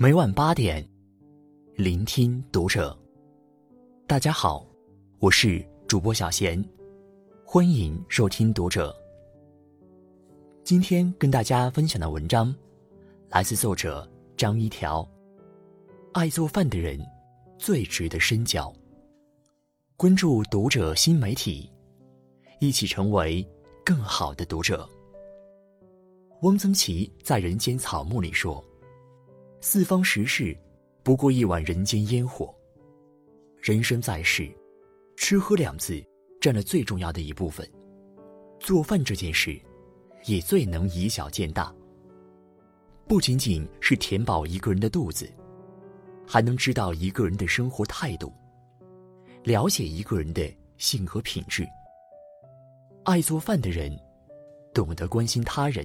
每晚八点，聆听读者。大家好，我是主播小贤，欢迎收听读者。今天跟大家分享的文章，来自作者张一条。爱做饭的人，最值得深交。关注读者新媒体，一起成为更好的读者。汪曾祺在《人间草木》里说：“四方食事，不过一碗人间烟火。人生在世，吃喝两字占了最重要的一部分。做饭这件事，也最能以小见大。不仅仅是填饱一个人的肚子，还能知道一个人的生活态度，了解一个人的性格品质。爱做饭的人，懂得关心他人。”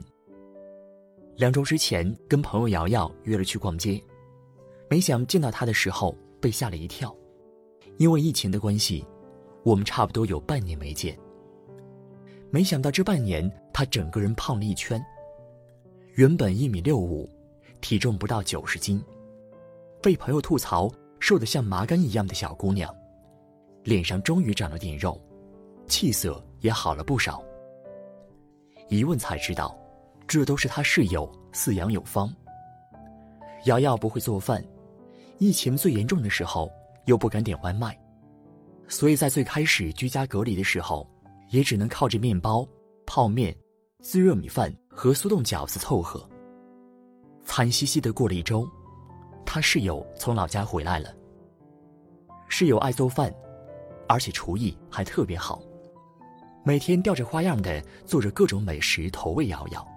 两周之前，跟朋友瑶瑶约了去逛街，没想见到她的时候被吓了一跳，因为疫情的关系，我们差不多有半年没见。没想到这半年她整个人胖了一圈，原本一米六五，体重不到九十斤，被朋友吐槽瘦得像麻杆一样的小姑娘，脸上终于长了点肉，气色也好了不少。一问才知道。这都是他室友饲养有方。瑶瑶不会做饭，疫情最严重的时候又不敢点外卖，所以在最开始居家隔离的时候，也只能靠着面包、泡面、自热米饭和速冻饺子凑合。惨兮兮的过了一周，他室友从老家回来了。室友爱做饭，而且厨艺还特别好，每天吊着花样的做着各种美食投喂瑶瑶。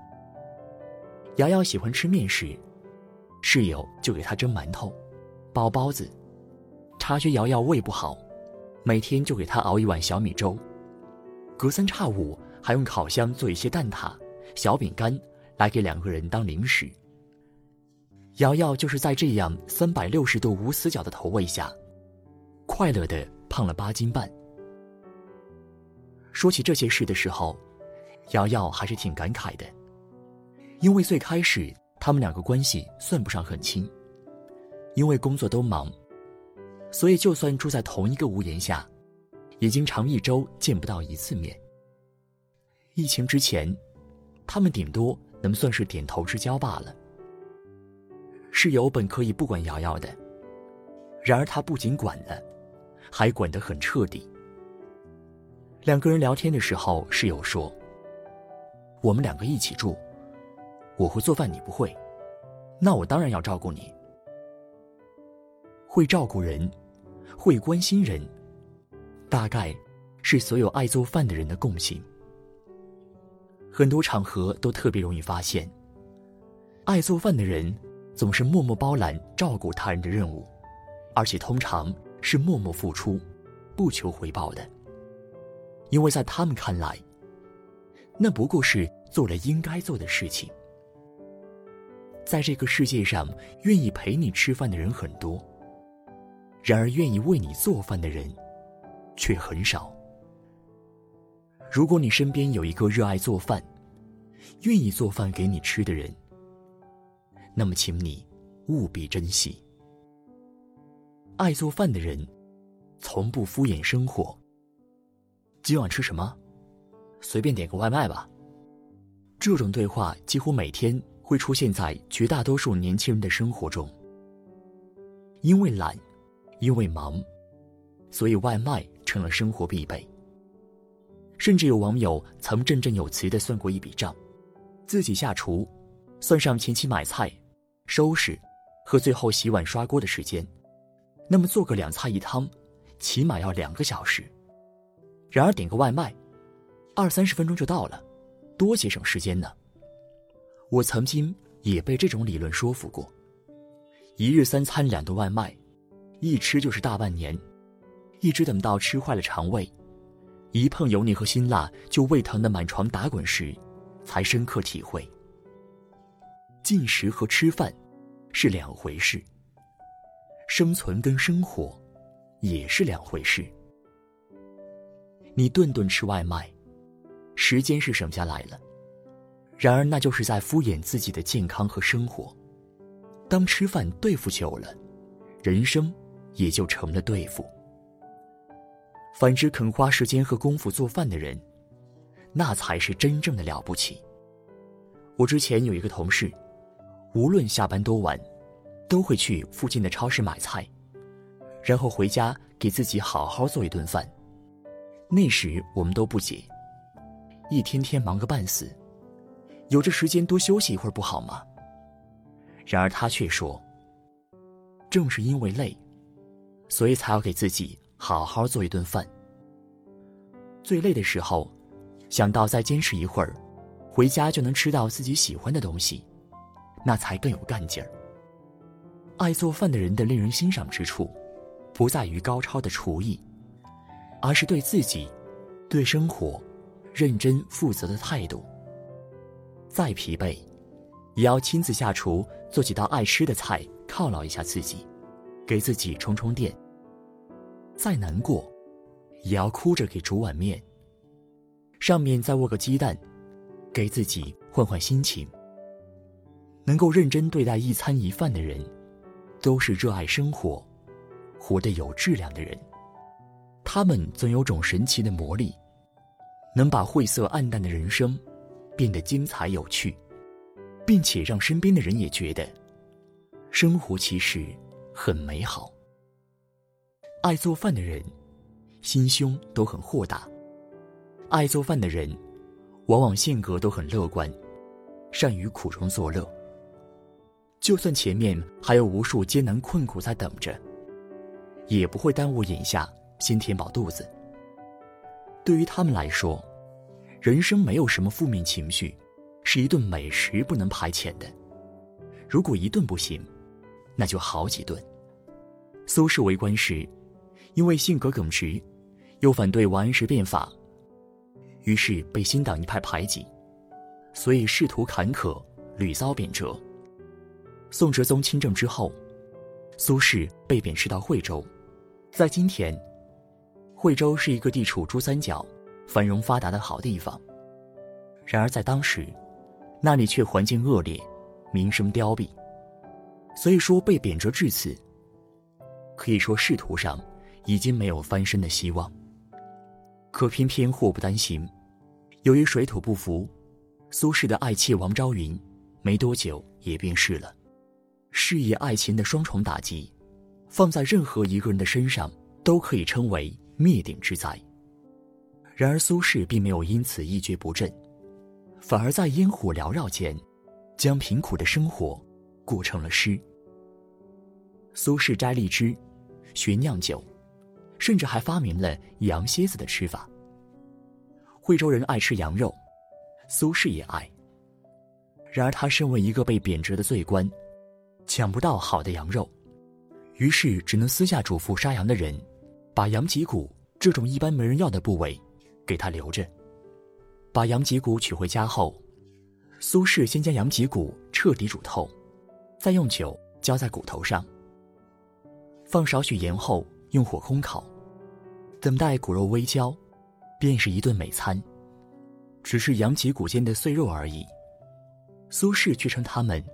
瑶瑶喜欢吃面食，室友就给她蒸馒头、包包子。察觉瑶瑶胃不好，每天就给她熬一碗小米粥。隔三差五还用烤箱做一些蛋挞、小饼干来给两个人当零食。瑶瑶就是在这样三百六十度无死角的投喂下，快乐的胖了八斤半。说起这些事的时候，瑶瑶还是挺感慨的。因为最开始他们两个关系算不上很亲，因为工作都忙，所以就算住在同一个屋檐下，也经常一周见不到一次面。疫情之前，他们顶多能算是点头之交罢了。室友本可以不管瑶瑶的，然而他不仅管了，还管得很彻底。两个人聊天的时候，室友说：“我们两个一起住。”我会做饭，你不会，那我当然要照顾你。会照顾人，会关心人，大概是所有爱做饭的人的共性。很多场合都特别容易发现，爱做饭的人总是默默包揽照顾他人的任务，而且通常是默默付出，不求回报的。因为在他们看来，那不过是做了应该做的事情。在这个世界上，愿意陪你吃饭的人很多，然而愿意为你做饭的人却很少。如果你身边有一个热爱做饭、愿意做饭给你吃的人，那么请你务必珍惜。爱做饭的人，从不敷衍生活。今晚吃什么？随便点个外卖吧。这种对话几乎每天。会出现在绝大多数年轻人的生活中。因为懒，因为忙，所以外卖成了生活必备。甚至有网友曾振振有词的算过一笔账：自己下厨，算上前期买菜、收拾和最后洗碗刷锅的时间，那么做个两菜一汤，起码要两个小时。然而点个外卖，二三十分钟就到了，多节省时间呢。我曾经也被这种理论说服过，一日三餐两顿外卖，一吃就是大半年，一直等到吃坏了肠胃，一碰油腻和辛辣就胃疼的满床打滚时，才深刻体会，进食和吃饭是两回事，生存跟生活也是两回事。你顿顿吃外卖，时间是省下来了。然而，那就是在敷衍自己的健康和生活。当吃饭对付久了，人生也就成了对付。反之，肯花时间和功夫做饭的人，那才是真正的了不起。我之前有一个同事，无论下班多晚，都会去附近的超市买菜，然后回家给自己好好做一顿饭。那时我们都不解，一天天忙个半死，有这时间多休息一会儿不好吗？然而他却说，正是因为累，所以才要给自己好好做一顿饭。最累的时候，想到再坚持一会儿。回家就能吃到自己喜欢的东西，那才更有干劲儿。爱做饭的人的令人欣赏之处，不在于高超的厨艺，而是对自己、对生活认真负责的态度。再疲惫，也要亲自下厨做几道爱吃的菜犒劳一下自己，给自己充充电。再难过，也要哭着给煮碗面，上面再卧个鸡蛋。给自己换换心情。能够认真对待一餐一饭的人，都是热爱生活、活得有质量的人。他们总有种神奇的魔力，能把晦涩暗淡的人生变得精彩有趣，并且让身边的人也觉得生活其实很美好。爱做饭的人，心胸都很豁达。爱做饭的人。往往性格都很乐观，善于苦中作乐。就算前面还有无数艰难困苦在等着，也不会耽误眼下先填饱肚子。对于他们来说，人生没有什么负面情绪，是一顿美食不能排遣的。如果一顿不行，那就好几顿。苏轼为官时，因为性格耿直，又反对王安石变法。于是被新党一派排挤，所以仕途坎坷，屡遭贬谪。宋哲宗亲政之后，苏轼被贬斥到惠州。在今天，惠州是一个地处珠三角、繁荣发达的好地方。然而在当时，那里却环境恶劣，民生凋敝。所以说被贬谪至此，可以说仕途上已经没有翻身的希望。可偏偏祸不单行。由于水土不服，苏轼的爱妾王昭云没多久也病逝了。事业爱情的双重打击，放在任何一个人的身上都可以称为灭顶之灾。然而苏轼并没有因此一蹶不振，反而在烟火缭绕间，将贫苦的生活过成了诗。苏轼摘荔枝，学酿酒，甚至还发明了羊蝎子的吃法。惠州人爱吃羊肉，苏轼也爱。然而他身为一个被贬谪的罪官，抢不到好的羊肉，于是只能私下嘱咐杀羊的人，把羊脊骨这种一般没人要的部位，给他留着。把羊脊骨取回家后，苏轼先将羊脊骨彻底煮透，再用酒浇在骨头上，放少许盐后用火烘烤，等待骨肉微焦。便是一顿美餐，只是羊脊骨间的碎肉而已。苏轼却称他们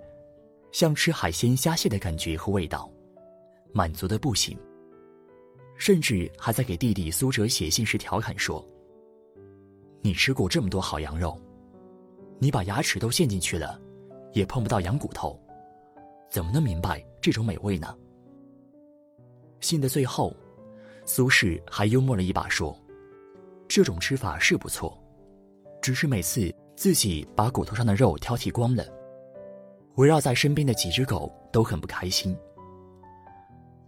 像吃海鲜虾蟹的感觉和味道，满足的不行。甚至还在给弟弟苏辙写信时调侃说：“你吃过这么多好羊肉，你把牙齿都陷进去了，也碰不到羊骨头，怎么能明白这种美味呢？”信的最后，苏轼还幽默了一把说。这种吃法是不错，只是每次自己把骨头上的肉挑剔光了，围绕在身边的几只狗都很不开心。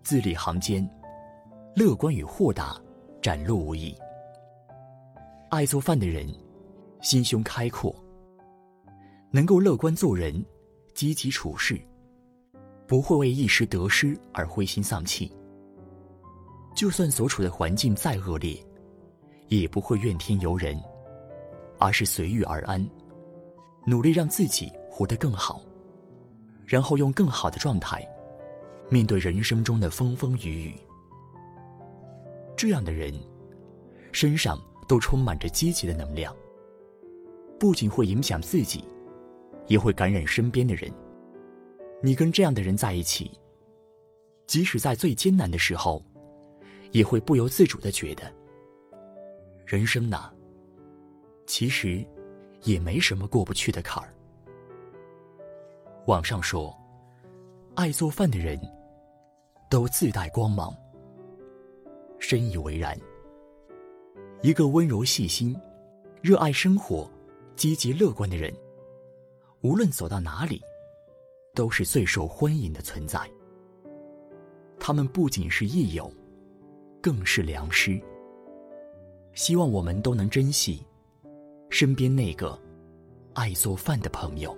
字里行间，乐观与豁达展露无遗。爱做饭的人，心胸开阔，能够乐观做人，积极处事，不会为一时得失而灰心丧气。就算所处的环境再恶劣。也不会怨天尤人，而是随遇而安，努力让自己活得更好，然后用更好的状态面对人生中的风风雨雨。这样的人身上都充满着积极的能量，不仅会影响自己，也会感染身边的人。你跟这样的人在一起，即使在最艰难的时候，也会不由自主的觉得，人生呢，其实也没什么过不去的坎儿。网上说，爱做饭的人都自带光芒，深以为然。一个温柔细心、热爱生活、积极乐观的人，无论走到哪里，都是最受欢迎的存在。他们不仅是益友，更是良师。希望我们都能珍惜身边那个爱做饭的朋友。